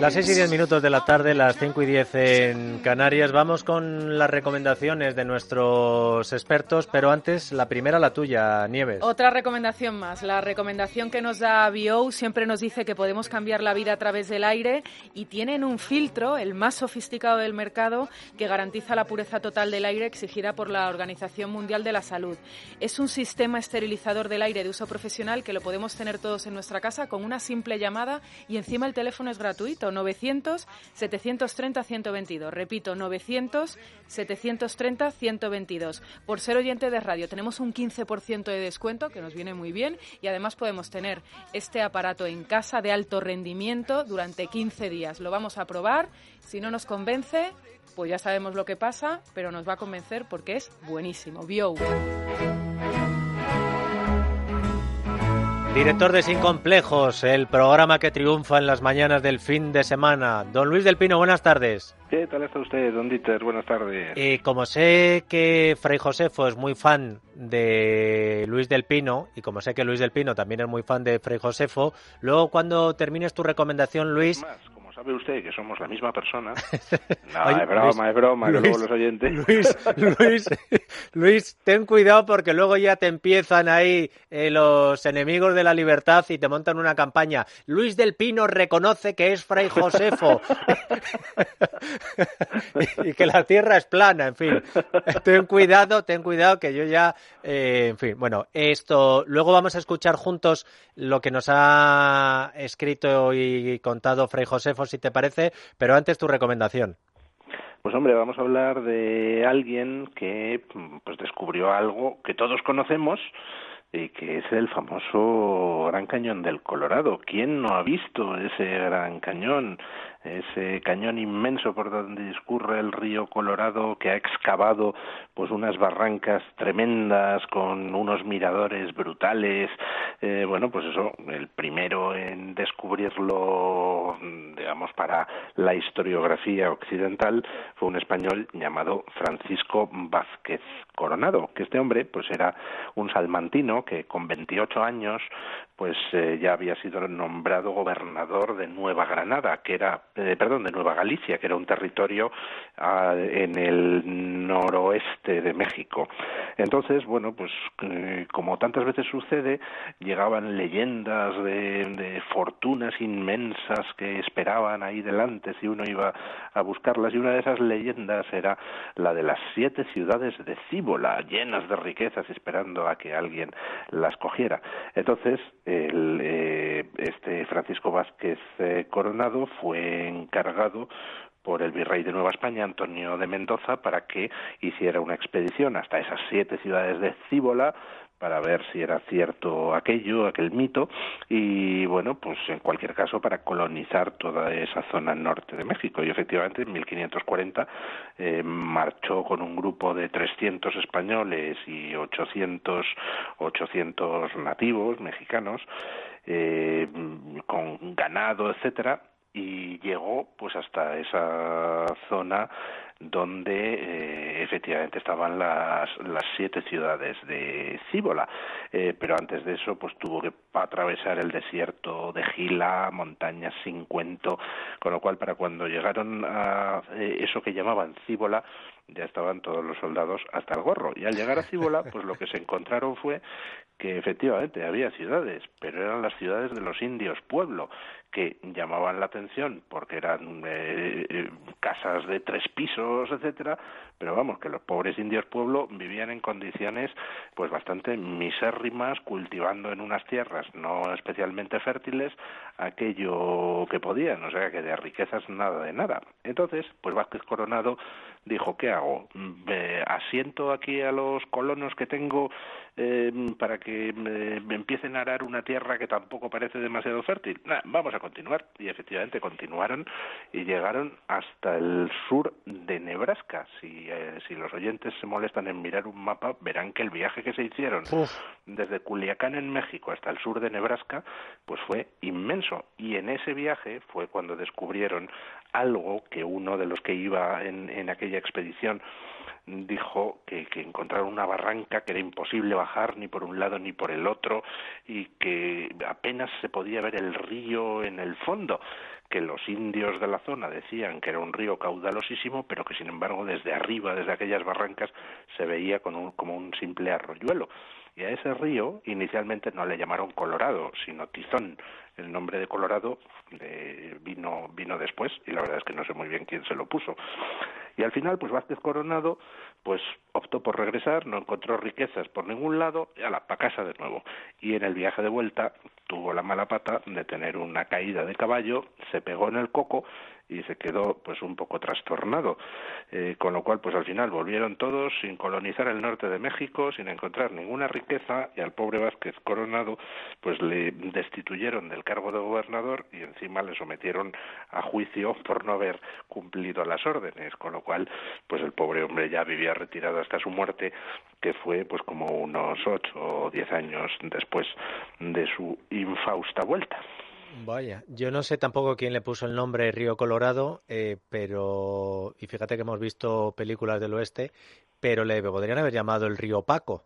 Las 6 y 10 minutos de la tarde, las 5 y 10 en Canarias. Vamos con las recomendaciones de nuestros expertos, pero antes la primera, la tuya, Nieves. Otra recomendación más. La recomendación que nos da BIO siempre nos dice que podemos cambiar la vida a través del aire y tienen un filtro, el más sofisticado del mercado, que garantiza la pureza total del aire exigida por la Organización Mundial de la Salud. Es un sistema esterilizador del aire de uso profesional que lo podemos tener todos en nuestra casa con una simple llamada y encima el teléfono es gratuito, 900-730-122. Repito, 900-730-122. Por ser oyente de radio tenemos un 15% de descuento, que nos viene muy bien, y además podemos tener este aparato en casa de alto rendimiento durante 15 días. Lo vamos a probar. Si no nos convence, pues ya sabemos lo que pasa, pero nos va a convencer porque es buenísimo. Bio. Director de Sin Complejos, el programa que triunfa en las mañanas del fin de semana. Don Luis del Pino, buenas tardes. ¿Qué tal está usted, don Dieter? Buenas tardes. Y como sé que Fray Josefo es muy fan de Luis del Pino, y como sé que Luis del Pino también es muy fan de Fray Josefo, luego cuando termines tu recomendación, Luis, sabe usted que somos la misma persona. No, es broma, es broma, que luego los oyentes. Luis, Luis, Luis, ten cuidado porque luego ya te empiezan ahí eh, los enemigos de la libertad y te montan una campaña. Luis del Pino reconoce que es Fray Josefo y que la tierra es plana, en fin. Ten cuidado, ten cuidado que yo ya, eh, en fin, bueno, esto, luego vamos a escuchar juntos lo que nos ha escrito y contado Fray Josefo si te parece, pero antes tu recomendación. Pues hombre, vamos a hablar de alguien que pues descubrió algo que todos conocemos y que es el famoso Gran Cañón del Colorado. ¿Quién no ha visto ese Gran Cañón? Ese cañón inmenso por donde discurre el río Colorado que ha excavado pues unas barrancas tremendas con unos miradores brutales. Eh, bueno pues eso el primero en descubrirlo digamos para la historiografía occidental fue un español llamado Francisco Vázquez Coronado que este hombre pues era un salmantino que con 28 años pues eh, ya había sido nombrado gobernador de Nueva Granada, que era, perdón, de Nueva Galicia, que era un territorio ah, en el noroeste de México. Entonces, bueno, pues eh, como tantas veces sucede, llegaban leyendas de, de, fortunas inmensas que esperaban ahí delante si uno iba a buscarlas, y una de esas leyendas era la de las siete ciudades de Cíbola, llenas de riquezas, esperando a que alguien las cogiera. Entonces, el, eh, este Francisco Vázquez eh, Coronado fue encargado por el virrey de Nueva España, Antonio de Mendoza, para que hiciera una expedición hasta esas siete ciudades de Cíbola para ver si era cierto aquello, aquel mito, y bueno, pues en cualquier caso para colonizar toda esa zona norte de México. Y efectivamente en 1540 eh, marchó con un grupo de 300 españoles y 800, 800 nativos mexicanos, eh, con ganado, etcétera, y llegó pues hasta esa zona donde eh, efectivamente estaban las, las siete ciudades de Cíbola. Eh, pero antes de eso, pues tuvo que atravesar el desierto de Gila, montañas sin cuento, con lo cual para cuando llegaron a eh, eso que llamaban Cíbola, ya estaban todos los soldados hasta el gorro. Y al llegar a Cíbola, pues lo que se encontraron fue que efectivamente había ciudades, pero eran las ciudades de los indios pueblo, que llamaban la atención porque eran eh, eh, casas de tres pisos, etcétera, pero vamos, que los pobres indios pueblo vivían en condiciones pues bastante misérrimas, cultivando en unas tierras no especialmente fértiles aquello que podían, o sea que de riquezas nada de nada. Entonces, pues Vázquez Coronado dijo, ¿qué hago? ¿Asiento aquí a los colonos que tengo eh, para que eh, empiecen a arar una tierra que tampoco parece demasiado fértil. vamos a continuar. Y efectivamente continuaron y llegaron hasta el sur de Nebraska. Si, eh, si los oyentes se molestan en mirar un mapa, verán que el viaje que se hicieron desde Culiacán en México hasta el sur de Nebraska, pues fue inmenso. Y en ese viaje fue cuando descubrieron algo que uno de los que iba en, en aquella expedición dijo que, que encontraron una barranca que era imposible bajar ni por un lado ni por el otro y que apenas se podía ver el río en el fondo que los indios de la zona decían que era un río caudalosísimo, pero que sin embargo desde arriba, desde aquellas barrancas, se veía como un simple arroyuelo. Y a ese río inicialmente no le llamaron Colorado, sino Tizón. El nombre de Colorado vino, vino después y la verdad es que no sé muy bien quién se lo puso. Y al final, pues Vázquez Coronado, pues optó por regresar, no encontró riquezas por ningún lado, y a la pa casa de nuevo. Y en el viaje de vuelta tuvo la mala pata de tener una caída de caballo, se pegó en el coco y se quedó pues un poco trastornado. Eh, con lo cual pues al final volvieron todos sin colonizar el norte de México sin encontrar ninguna riqueza y al pobre Vázquez Coronado pues le destituyeron del cargo de gobernador y encima le sometieron a juicio por no haber cumplido las órdenes. Con lo cual pues el pobre hombre ya vivía retirado hasta su muerte que fue pues como unos ocho o diez años después de su infausta vuelta Vaya, yo no sé tampoco quién le puso el nombre Río Colorado, eh, pero y fíjate que hemos visto películas del oeste, pero le podrían haber llamado el Río Paco,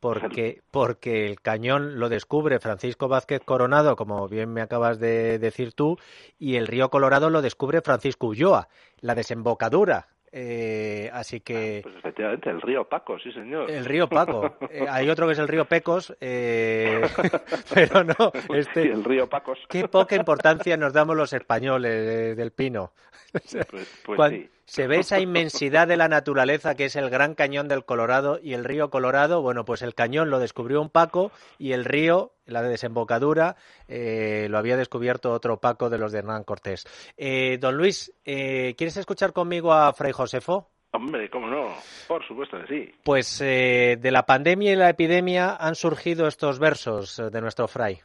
porque porque el cañón lo descubre Francisco Vázquez Coronado, como bien me acabas de decir tú, y el Río Colorado lo descubre Francisco Ulloa, la desembocadura eh, así que. Ah, pues efectivamente, el río Paco, sí, señor. El río Paco. Eh, hay otro que es el río Pecos, eh, pero no. Este, el río Pacos. Qué poca importancia nos damos los españoles del Pino. Pues, pues sí se ve esa inmensidad de la naturaleza que es el Gran Cañón del Colorado y el río Colorado. Bueno, pues el cañón lo descubrió un Paco y el río, la desembocadura, eh, lo había descubierto otro Paco de los de Hernán Cortés. Eh, don Luis, eh, ¿quieres escuchar conmigo a Fray Josefo? Hombre, cómo no, por supuesto que sí. Pues de la pandemia y la epidemia han surgido estos versos de nuestro Fray.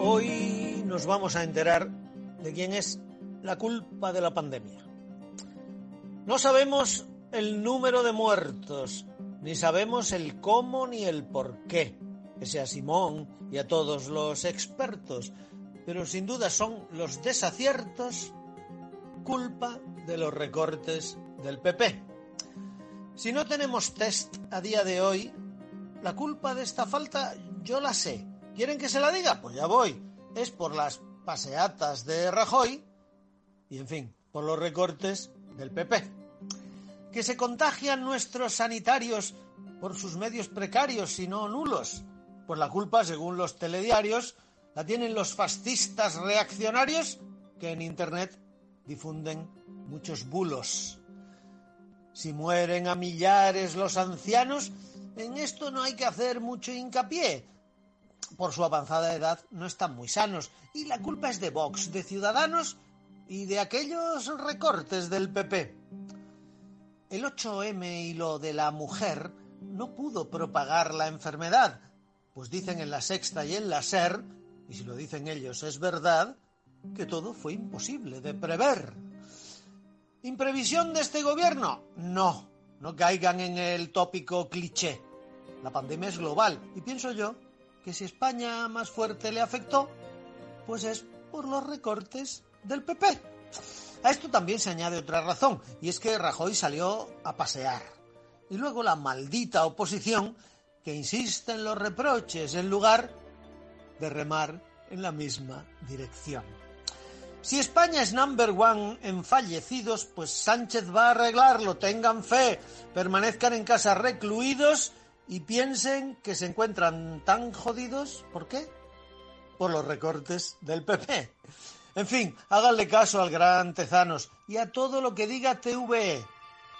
Hoy nos vamos a enterar de quién es la culpa de la pandemia. No sabemos el número de muertos, ni sabemos el cómo ni el por qué, pese a Simón y a todos los expertos, pero sin duda son los desaciertos culpa de los recortes del PP. Si no tenemos test a día de hoy, la culpa de esta falta yo la sé. ¿Quieren que se la diga? Pues ya voy. Es por las paseatas de Rajoy y, en fin, por los recortes del PP. Que se contagian nuestros sanitarios por sus medios precarios y no nulos. Pues la culpa, según los telediarios, la tienen los fascistas reaccionarios que en Internet difunden muchos bulos. Si mueren a millares los ancianos, en esto no hay que hacer mucho hincapié, por su avanzada edad, no están muy sanos. Y la culpa es de Vox, de Ciudadanos y de aquellos recortes del PP. El 8M y lo de la mujer no pudo propagar la enfermedad, pues dicen en la sexta y en la SER, y si lo dicen ellos es verdad, que todo fue imposible de prever. ¿Imprevisión de este gobierno? No, no caigan en el tópico cliché. La pandemia es global y pienso yo que si España más fuerte le afectó, pues es por los recortes del PP. A esto también se añade otra razón, y es que Rajoy salió a pasear. Y luego la maldita oposición que insiste en los reproches en lugar de remar en la misma dirección. Si España es number one en fallecidos, pues Sánchez va a arreglarlo, tengan fe, permanezcan en casa recluidos y piensen que se encuentran tan jodidos, ¿por qué? Por los recortes del PP. En fin, háganle caso al gran Tezanos y a todo lo que diga TVE.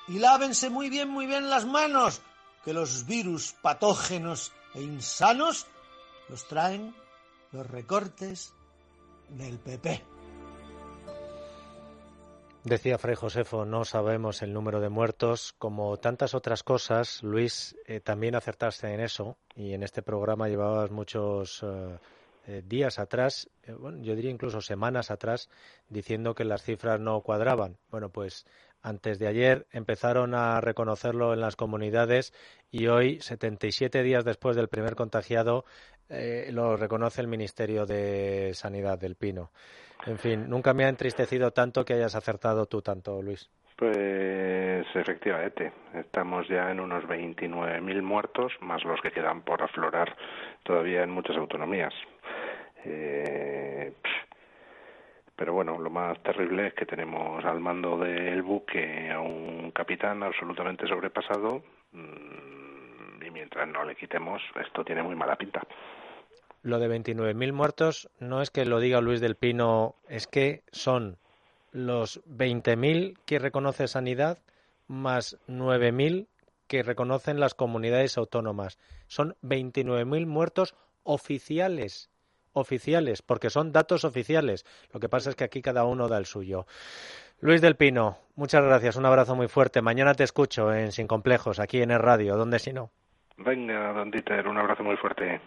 Y lávense muy bien, muy bien las manos, que los virus patógenos e insanos los traen los recortes del PP. Decía Fray Josefo, no sabemos el número de muertos. Como tantas otras cosas, Luis, eh, también acertaste en eso y en este programa llevabas muchos eh, eh, días atrás, bueno, yo diría incluso semanas atrás, diciendo que las cifras no cuadraban. Bueno, pues antes de ayer empezaron a reconocerlo en las comunidades y hoy, 77 días después del primer contagiado, lo reconoce el Ministerio de Sanidad del Pino. En fin, nunca me ha entristecido tanto que hayas acertado tú tanto, Luis. Pues efectivamente, estamos ya en unos 29.000 muertos, más los que quedan por aflorar todavía en muchas autonomías. Eh, pero bueno, lo más terrible es que tenemos al mando del buque a un capitán absolutamente sobrepasado mm, y mientras no le quitemos, esto tiene muy mala pinta lo de 29.000 muertos no es que lo diga Luis del Pino, es que son los 20.000 que reconoce Sanidad más 9.000 que reconocen las comunidades autónomas. Son 29.000 muertos oficiales, oficiales, porque son datos oficiales. Lo que pasa es que aquí cada uno da el suyo. Luis del Pino, muchas gracias, un abrazo muy fuerte. Mañana te escucho en Sin Complejos, aquí en el radio, ¿dónde si no? Venga, don Dieter, un abrazo muy fuerte.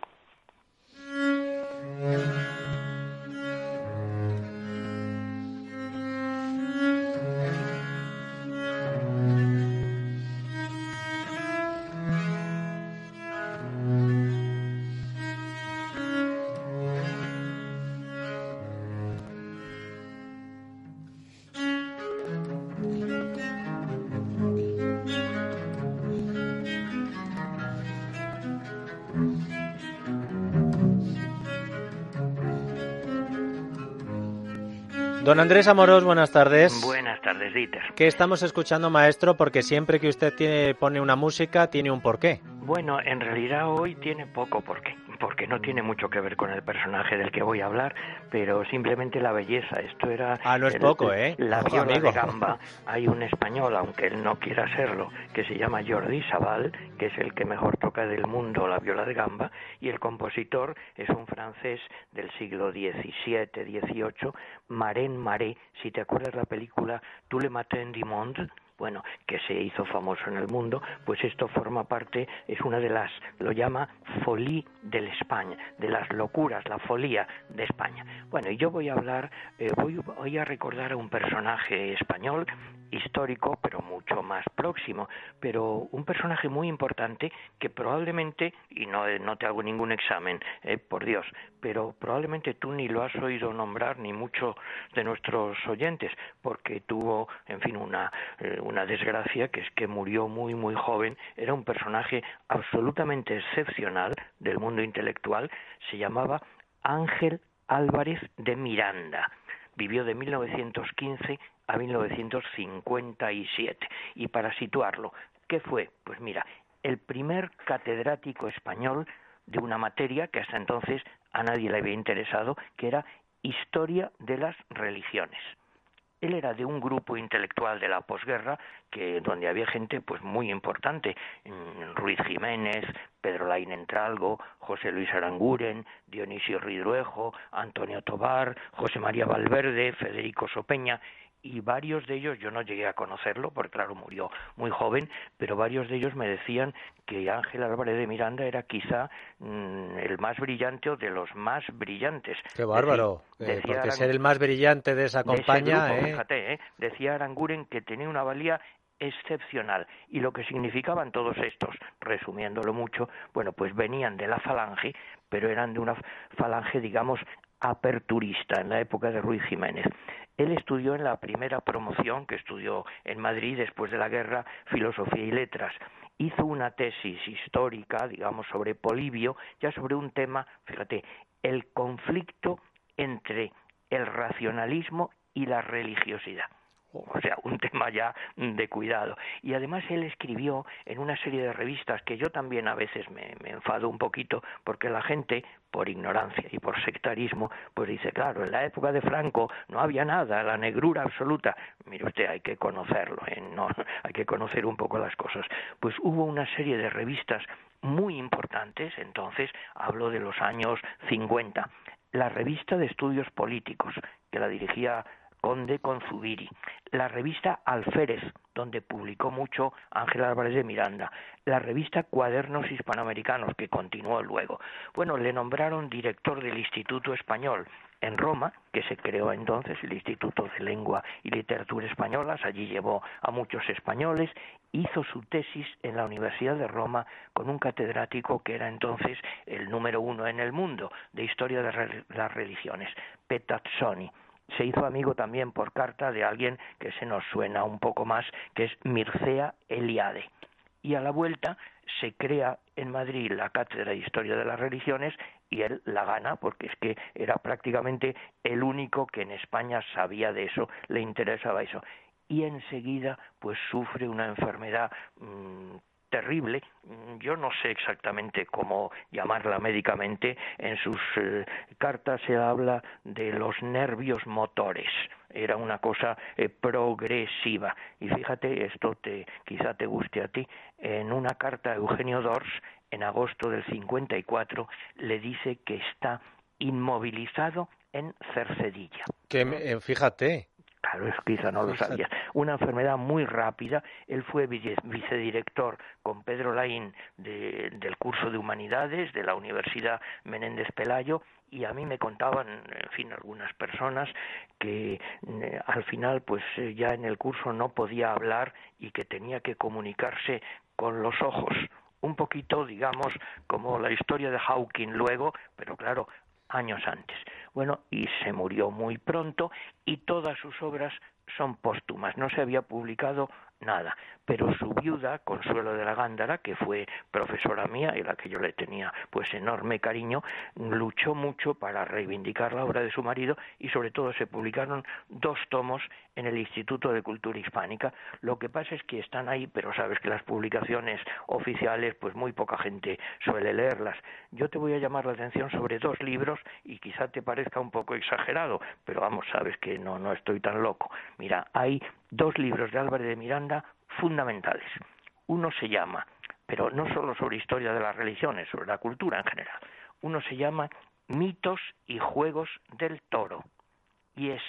Don Andrés Amorós, buenas tardes. Buenas tardes, Dieter. ¿Qué estamos escuchando, maestro? Porque siempre que usted tiene, pone una música, tiene un porqué. Bueno, en realidad hoy tiene poco porqué porque no tiene mucho que ver con el personaje del que voy a hablar, pero simplemente la belleza. Esto era. Ah, no es poco, ¿eh? La viola de gamba. Hay un español, aunque él no quiera serlo, que se llama Jordi Sabal, que es el que mejor toca del mundo la viola de gamba, y el compositor es un francés del siglo XVII, XVIII, Maren Maré. Si te acuerdas la película Tú le maté en Monde, bueno, que se hizo famoso en el mundo, pues esto forma parte, es una de las, lo llama folie de España, de las locuras, la folía de España. Bueno, y yo voy a hablar, eh, voy, voy a recordar a un personaje español histórico, pero mucho más próximo, pero un personaje muy importante que probablemente, y no, no te hago ningún examen, eh, por Dios, pero probablemente tú ni lo has oído nombrar, ni muchos de nuestros oyentes, porque tuvo, en fin, una, eh, una desgracia, que es que murió muy, muy joven, era un personaje absolutamente excepcional del mundo intelectual, se llamaba Ángel Álvarez de Miranda. Vivió de 1915 a 1957. Y para situarlo, ¿qué fue? Pues mira, el primer catedrático español de una materia que hasta entonces a nadie le había interesado, que era Historia de las Religiones. Él era de un grupo intelectual de la posguerra que donde había gente pues muy importante, Ruiz Jiménez, Pedro Lain Entralgo, José Luis Aranguren, Dionisio Ridruejo, Antonio Tobar, José María Valverde, Federico Sopeña y varios de ellos, yo no llegué a conocerlo, porque claro, murió muy joven, pero varios de ellos me decían que Ángel Álvarez de Miranda era quizá mm, el más brillante o de los más brillantes. ¡Qué bárbaro! Eh, porque ser el más brillante de esa compañía... ¿eh? Fíjate, ¿eh? decía Aranguren que tenía una valía excepcional. Y lo que significaban todos estos, resumiéndolo mucho, bueno, pues venían de la falange, pero eran de una falange, digamos, aperturista en la época de Ruiz Jiménez. Él estudió en la primera promoción que estudió en Madrid después de la guerra filosofía y letras. Hizo una tesis histórica, digamos, sobre Polibio, ya sobre un tema, fíjate, el conflicto entre el racionalismo y la religiosidad o sea, un tema ya de cuidado. Y además él escribió en una serie de revistas que yo también a veces me, enfado un poquito porque la gente, por ignorancia y por sectarismo, pues dice, claro, en la época de Franco no había nada, la negrura absoluta. Mire usted, hay que conocerlo, ¿eh? no, hay que conocer un poco las cosas. Pues hubo una serie de revistas muy importantes, entonces hablo de los años 50. La revista de estudios políticos, que la dirigía Conde con Zubiri, la revista Alférez, donde publicó mucho Ángel Álvarez de Miranda, la revista Cuadernos Hispanoamericanos, que continuó luego. Bueno, le nombraron director del Instituto Español en Roma, que se creó entonces el Instituto de Lengua y Literatura Españolas, allí llevó a muchos españoles, hizo su tesis en la Universidad de Roma con un catedrático que era entonces el número uno en el mundo de historia de las religiones, Petazzoni se hizo amigo también por carta de alguien que se nos suena un poco más, que es Mircea Eliade. Y a la vuelta se crea en Madrid la Cátedra de Historia de las Religiones y él la gana porque es que era prácticamente el único que en España sabía de eso, le interesaba eso. Y enseguida pues sufre una enfermedad mm, terrible. Yo no sé exactamente cómo llamarla médicamente. En sus eh, cartas se habla de los nervios motores. Era una cosa eh, progresiva. Y fíjate, esto te, quizá te guste a ti. En una carta a Eugenio Dors, en agosto del 54, le dice que está inmovilizado en Cercedilla. Que, eh, fíjate, Claro, es quizá no lo sabías. Una enfermedad muy rápida. Él fue vicedirector con Pedro Laín del curso de Humanidades de la Universidad Menéndez Pelayo y a mí me contaban, en fin, algunas personas que eh, al final, pues eh, ya en el curso no podía hablar y que tenía que comunicarse con los ojos. Un poquito, digamos, como la historia de Hawking luego, pero claro, años antes. Bueno, y se murió muy pronto y todas sus obras son póstumas. No se había publicado nada. Pero su viuda, Consuelo de la Gándara, que fue profesora mía y la que yo le tenía pues enorme cariño, luchó mucho para reivindicar la obra de su marido y sobre todo se publicaron dos tomos en el Instituto de Cultura Hispánica. Lo que pasa es que están ahí, pero sabes que las publicaciones oficiales pues muy poca gente suele leerlas. Yo te voy a llamar la atención sobre dos libros y quizá te parezca un poco exagerado, pero vamos, sabes que no no estoy tan loco. Mira, hay dos libros de Álvarez de Miranda fundamentales. Uno se llama, pero no solo sobre historia de las religiones, sobre la cultura en general, uno se llama Mitos y Juegos del Toro y es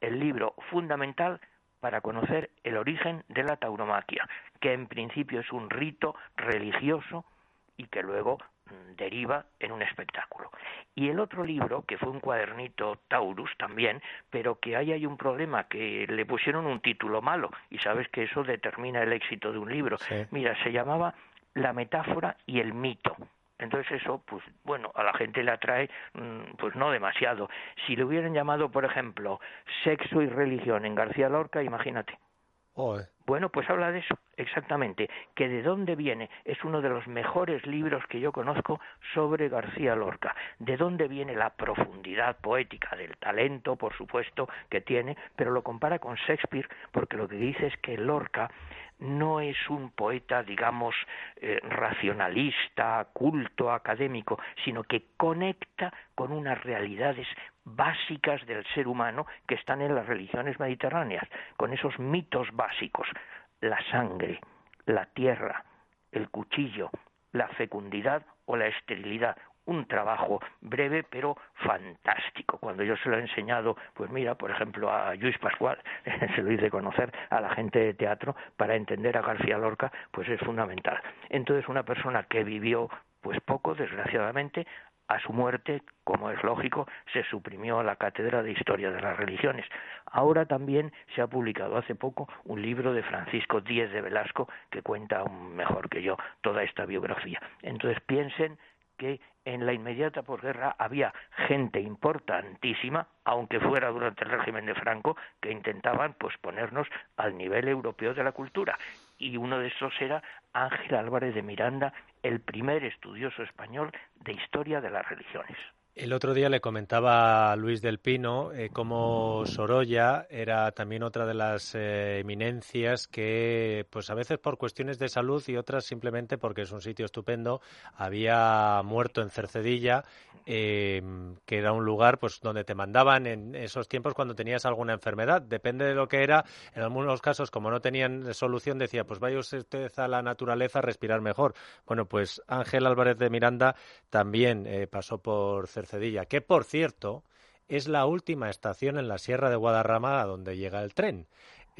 el libro fundamental para conocer el origen de la tauromaquia, que en principio es un rito religioso y que luego deriva en un espectáculo. Y el otro libro, que fue un cuadernito Taurus también, pero que ahí hay un problema, que le pusieron un título malo, y sabes que eso determina el éxito de un libro. Mira, se llamaba La metáfora y el mito. Entonces eso, pues bueno, a la gente le atrae, mm, pues no demasiado. Si le hubieran llamado, por ejemplo, Sexo y Religión en García Lorca, imagínate. Bueno, pues habla de eso, exactamente, que de dónde viene, es uno de los mejores libros que yo conozco sobre García Lorca, de dónde viene la profundidad poética del talento, por supuesto, que tiene, pero lo compara con Shakespeare, porque lo que dice es que Lorca no es un poeta, digamos, eh, racionalista, culto, académico, sino que conecta con unas realidades básicas del ser humano que están en las religiones mediterráneas, con esos mitos básicos, la sangre, la tierra, el cuchillo, la fecundidad o la esterilidad, un trabajo breve pero fantástico. Cuando yo se lo he enseñado, pues mira, por ejemplo, a Luis Pascual, se lo hice conocer a la gente de teatro para entender a García Lorca, pues es fundamental. Entonces, una persona que vivió pues poco, desgraciadamente, a su muerte, como es lógico, se suprimió la Cátedra de Historia de las Religiones. Ahora también se ha publicado hace poco un libro de Francisco Díez de Velasco que cuenta mejor que yo toda esta biografía. Entonces piensen que en la inmediata posguerra había gente importantísima, aunque fuera durante el régimen de Franco, que intentaban pues ponernos al nivel europeo de la cultura. Y uno de esos era Ángel Álvarez de Miranda, el primer estudioso español de historia de las religiones. El otro día le comentaba a Luis del Pino eh, cómo Sorolla era también otra de las eh, eminencias que, pues a veces por cuestiones de salud y otras simplemente porque es un sitio estupendo, había muerto en Cercedilla, eh, que era un lugar pues donde te mandaban en esos tiempos cuando tenías alguna enfermedad. Depende de lo que era. En algunos casos, como no tenían solución, decía, pues vaya usted a la naturaleza a respirar mejor. Bueno, pues Ángel Álvarez de Miranda también pasó por Cercedilla Cedilla, que por cierto es la última estación en la Sierra de Guadarrama donde llega el tren.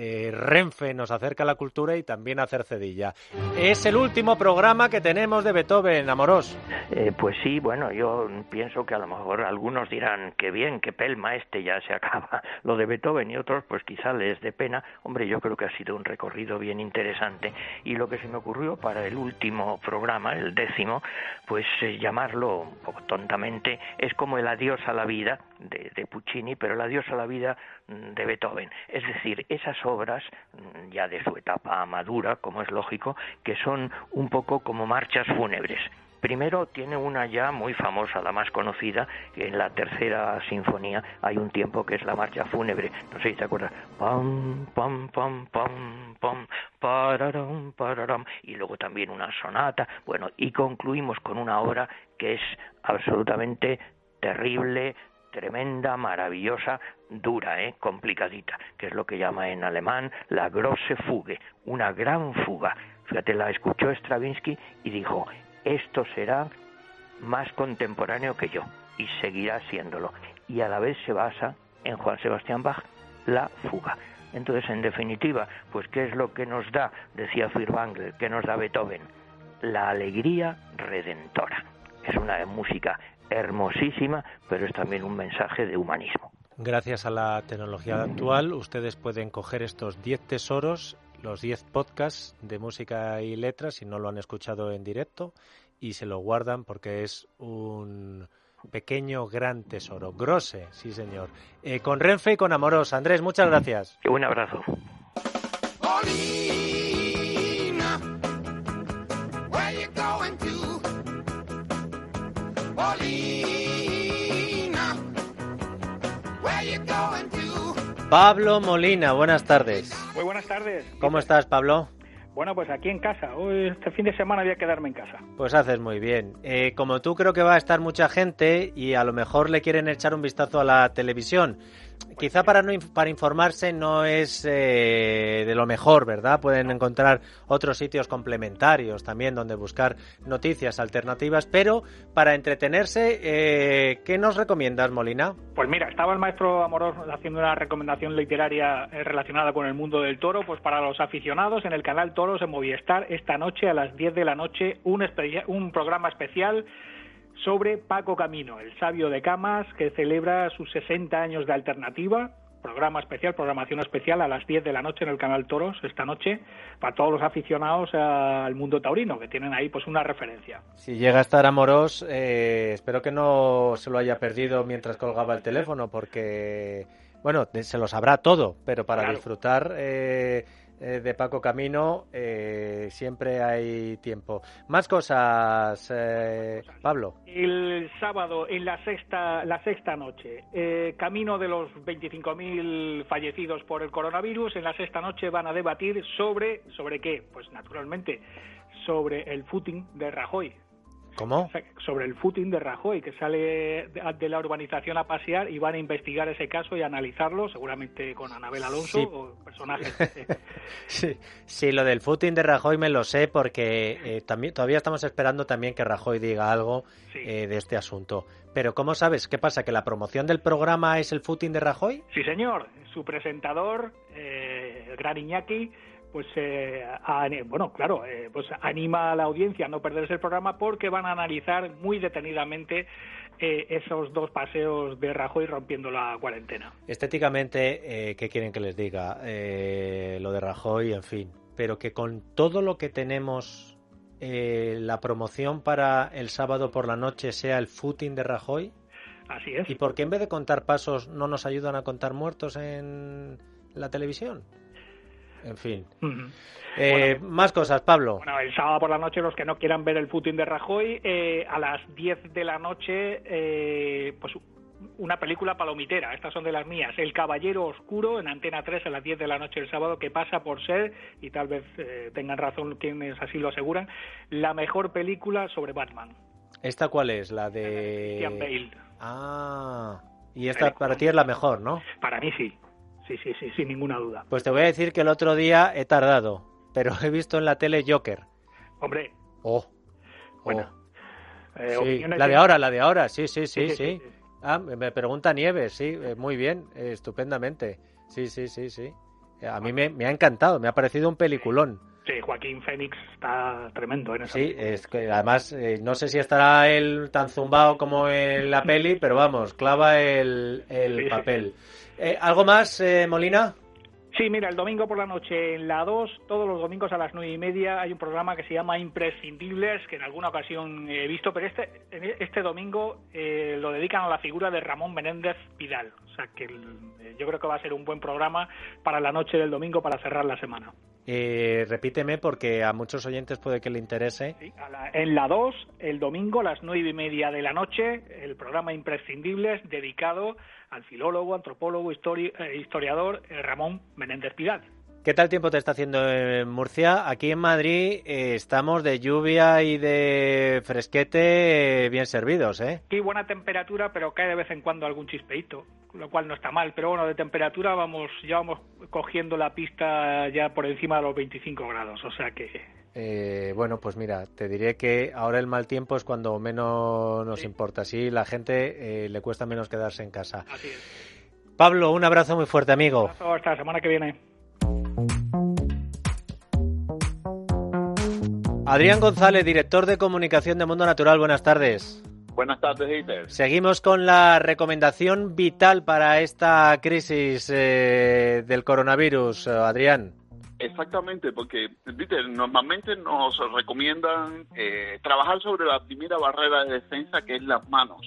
Eh, Renfe nos acerca a la cultura y también a Cercedilla. Es el último programa que tenemos de Beethoven, Amorós. Eh, pues sí, bueno, yo pienso que a lo mejor algunos dirán que bien, que pelma este ya se acaba lo de Beethoven y otros pues quizá les dé pena. Hombre, yo creo que ha sido un recorrido bien interesante y lo que se me ocurrió para el último programa, el décimo, pues eh, llamarlo un poco tontamente, es como el adiós a la vida de, de Puccini, pero el adiós a la vida de Beethoven. Es decir, esas obras mm, ya de su etapa madura, como es lógico, que son un poco como marchas fúnebres. Primero tiene una ya muy famosa, la más conocida, que en la tercera sinfonía hay un tiempo que es la marcha fúnebre. No sé si te acuerdas. Pam, pam, pam, pam, pam, pararam, pararam. Y luego también una sonata. Bueno, y concluimos con una obra que es absolutamente terrible, tremenda, maravillosa, dura, ¿eh? complicadita, que es lo que llama en alemán la grosse Fuge, una gran fuga. Fíjate, la escuchó Stravinsky y dijo, esto será más contemporáneo que yo y seguirá siéndolo. Y a la vez se basa en Juan Sebastián Bach la fuga. Entonces, en definitiva, pues ¿qué es lo que nos da, decía Furtwängler, qué nos da Beethoven? La alegría redentora. Es una música hermosísima, pero es también un mensaje de humanismo. Gracias a la tecnología actual, ustedes pueden coger estos 10 tesoros, los 10 podcasts de música y letras, si no lo han escuchado en directo, y se lo guardan porque es un pequeño gran tesoro. Grose, sí señor. Eh, con Renfe y con Amoros. Andrés, muchas gracias. Un abrazo. Pablo Molina, buenas tardes. Muy buenas tardes. ¿Cómo estás, Pablo? Bueno, pues aquí en casa. Hoy, este fin de semana voy a quedarme en casa. Pues haces muy bien. Eh, como tú creo que va a estar mucha gente y a lo mejor le quieren echar un vistazo a la televisión. Quizá para, no, para informarse no es eh, de lo mejor, ¿verdad? Pueden encontrar otros sitios complementarios también donde buscar noticias alternativas, pero para entretenerse, eh, ¿qué nos recomiendas, Molina? Pues mira, estaba el maestro Amorós haciendo una recomendación literaria eh, relacionada con el mundo del toro, pues para los aficionados en el canal Toros en Movistar esta noche a las 10 de la noche un, un programa especial sobre Paco Camino, el sabio de Camas, que celebra sus 60 años de alternativa. Programa especial, programación especial a las 10 de la noche en el canal Toros esta noche para todos los aficionados al mundo taurino que tienen ahí pues una referencia. Si llega a estar amoros, eh, espero que no se lo haya perdido mientras colgaba el teléfono porque bueno se lo sabrá todo, pero para disfrutar eh, eh, de Paco Camino, eh, siempre hay tiempo. Más cosas, eh, Pablo. El sábado, en la sexta, la sexta noche, camino de los 25.000 fallecidos por el coronavirus, en la sexta noche van a debatir sobre, ¿sobre qué? Pues naturalmente, sobre el footing de Rajoy, ¿Cómo? Sobre el footing de Rajoy, que sale de la urbanización a pasear y van a investigar ese caso y analizarlo, seguramente con Anabel Alonso o personajes. sí. sí, lo del footing de Rajoy me lo sé porque eh, también, todavía estamos esperando también que Rajoy diga algo eh, de este asunto. Pero ¿cómo sabes? ¿Qué pasa? ¿Que la promoción del programa es el footing de Rajoy? Sí, señor. Su presentador, eh, el gran Iñaki, pues eh, bueno claro eh, pues anima a la audiencia a no perderse el programa porque van a analizar muy detenidamente eh, esos dos paseos de Rajoy rompiendo la cuarentena. Estéticamente qué quieren que les diga lo de Rajoy en fin. Pero que con todo lo que tenemos la promoción para el sábado por la noche sea el footing de Rajoy. Así es. Y por qué en vez de contar pasos no nos ayudan a contar muertos en la televisión en fin. Eh, más cosas, Pablo. Bueno, el sábado por la noche, los que no quieran ver el footing de Rajoy, eh, a las 10 de la noche, eh, pues una película palomitera, estas son de las mías, El Caballero Oscuro en Antena 3 a las 10 de la noche el sábado, que pasa por ser, y tal vez tengan razón quienes así lo aseguran, la mejor película sobre Batman. ¿Esta cuál es? La de... Christian Bale. Ah, y esta para ti es la mejor, ¿no? Para mí sí sí, sí, sí, sin ninguna duda. Pues te voy a decir que el otro día he tardado, pero he visto en la tele Joker. Hombre. Oh. Bueno. Oh. Eh, la de ahora, la de ahora, sí, sí, sí, sí. Ah, me pregunta Nieves, sí, eh, muy bien, eh, estupendamente. Sí, sí, sí, sí. A mí me, me, ha encantado, me ha parecido un peliculón. Sí, Joaquín Fénix está tremendo en esa Sí, es que además eh, no sé si estará él tan zumbado como en la peli, pero vamos, clava el, el sí, papel. Sí. Eh, ¿Algo más, eh, Molina? Sí, mira, el domingo por la noche en la 2, todos los domingos a las nueve y media hay un programa que se llama Imprescindibles, que en alguna ocasión he visto, pero este, este domingo eh, lo dedican a la figura de Ramón Menéndez Vidal. O sea que el, yo creo que va a ser un buen programa para la noche del domingo para cerrar la semana. Eh, repíteme porque a muchos oyentes puede que le interese. En la 2, el domingo a las nueve y media de la noche, el programa Imprescindibles dedicado al filólogo, antropólogo, eh, historiador eh, Ramón Menéndez Pidal. ¿Qué tal tiempo te está haciendo en Murcia? Aquí en Madrid eh, estamos de lluvia y de fresquete eh, bien servidos, ¿eh? Aquí buena temperatura, pero cae de vez en cuando algún chispeito, lo cual no está mal. Pero bueno, de temperatura vamos ya vamos cogiendo la pista ya por encima de los 25 grados, o sea que eh, bueno, pues mira, te diré que ahora el mal tiempo es cuando menos nos sí. importa. Así la gente eh, le cuesta menos quedarse en casa. Así es. Pablo, un abrazo muy fuerte, amigo. Un abrazo hasta la semana que viene. Adrián González, director de comunicación de Mundo Natural, buenas tardes. Buenas tardes, Dieter. Seguimos con la recomendación vital para esta crisis eh, del coronavirus, Adrián. Exactamente, porque Dieter, normalmente nos recomiendan eh, trabajar sobre la primera barrera de defensa, que es las manos,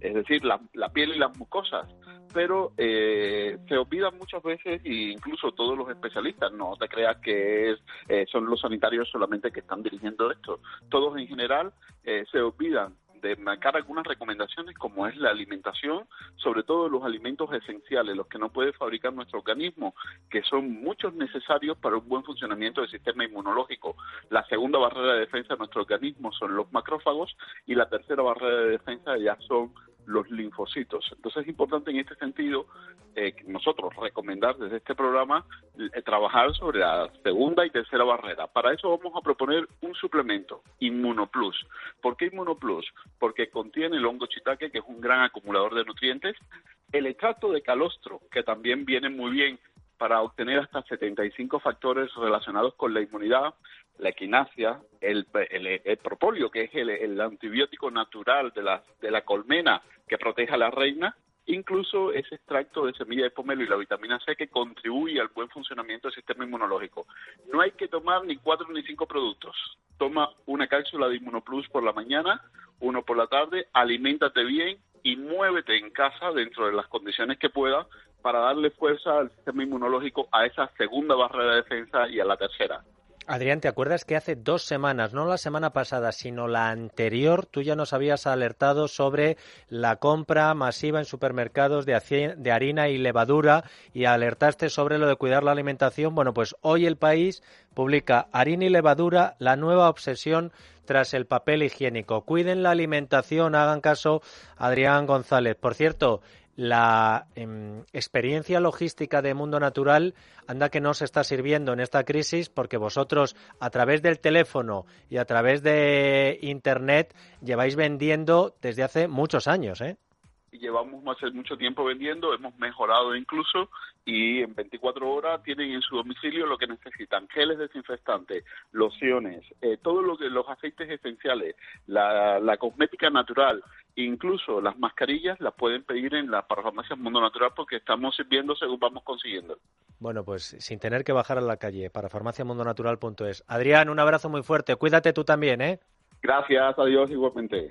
es decir, la, la piel y las mucosas pero eh, se olvidan muchas veces, e incluso todos los especialistas, no te creas que es, eh, son los sanitarios solamente que están dirigiendo esto, todos en general eh, se olvidan de marcar algunas recomendaciones como es la alimentación, sobre todo los alimentos esenciales, los que no puede fabricar nuestro organismo, que son muchos necesarios para un buen funcionamiento del sistema inmunológico. La segunda barrera de defensa de nuestro organismo son los macrófagos y la tercera barrera de defensa ya son los linfocitos. Entonces es importante en este sentido eh, nosotros recomendar desde este programa eh, trabajar sobre la segunda y tercera barrera. Para eso vamos a proponer un suplemento, Inmunoplus. ¿Por qué Inmunoplus? Porque contiene el hongo shiitake, que es un gran acumulador de nutrientes, el extracto de calostro, que también viene muy bien para obtener hasta 75 factores relacionados con la inmunidad, la equinacia, el, el, el que es el, antibiótico natural de la, de la colmena que protege a la reina, incluso ese extracto de semilla de pomelo y la vitamina C que contribuye al buen funcionamiento del sistema inmunológico. No hay que tomar ni cuatro ni cinco productos. Toma una cápsula de Inmunoplus por la mañana, uno por la tarde, aliméntate bien y muévete en casa dentro de las condiciones que pueda para darle fuerza al sistema inmunológico a esa segunda barrera de defensa y a la tercera. Adrián, ¿te acuerdas que hace dos semanas, no la semana pasada, sino la anterior, tú ya nos habías alertado sobre la compra masiva en supermercados de, de harina y levadura y alertaste sobre lo de cuidar la alimentación? Bueno, pues hoy el país publica harina y levadura, la nueva obsesión tras el papel higiénico. Cuiden la alimentación, hagan caso Adrián González. Por cierto, la eh, experiencia logística de Mundo Natural anda que no se está sirviendo en esta crisis porque vosotros a través del teléfono y a través de Internet lleváis vendiendo desde hace muchos años, ¿eh? Llevamos hace mucho tiempo vendiendo, hemos mejorado incluso y en 24 horas tienen en su domicilio lo que necesitan, geles desinfectantes, lociones, eh, todo lo que los aceites esenciales, la, la, cosmética natural, incluso las mascarillas las pueden pedir en las farmacias Mundo Natural porque estamos sirviendo según vamos consiguiendo. Bueno, pues sin tener que bajar a la calle, para farmaciamundonatural.es. Adrián, un abrazo muy fuerte, cuídate tú también, ¿eh? Gracias, adiós igualmente.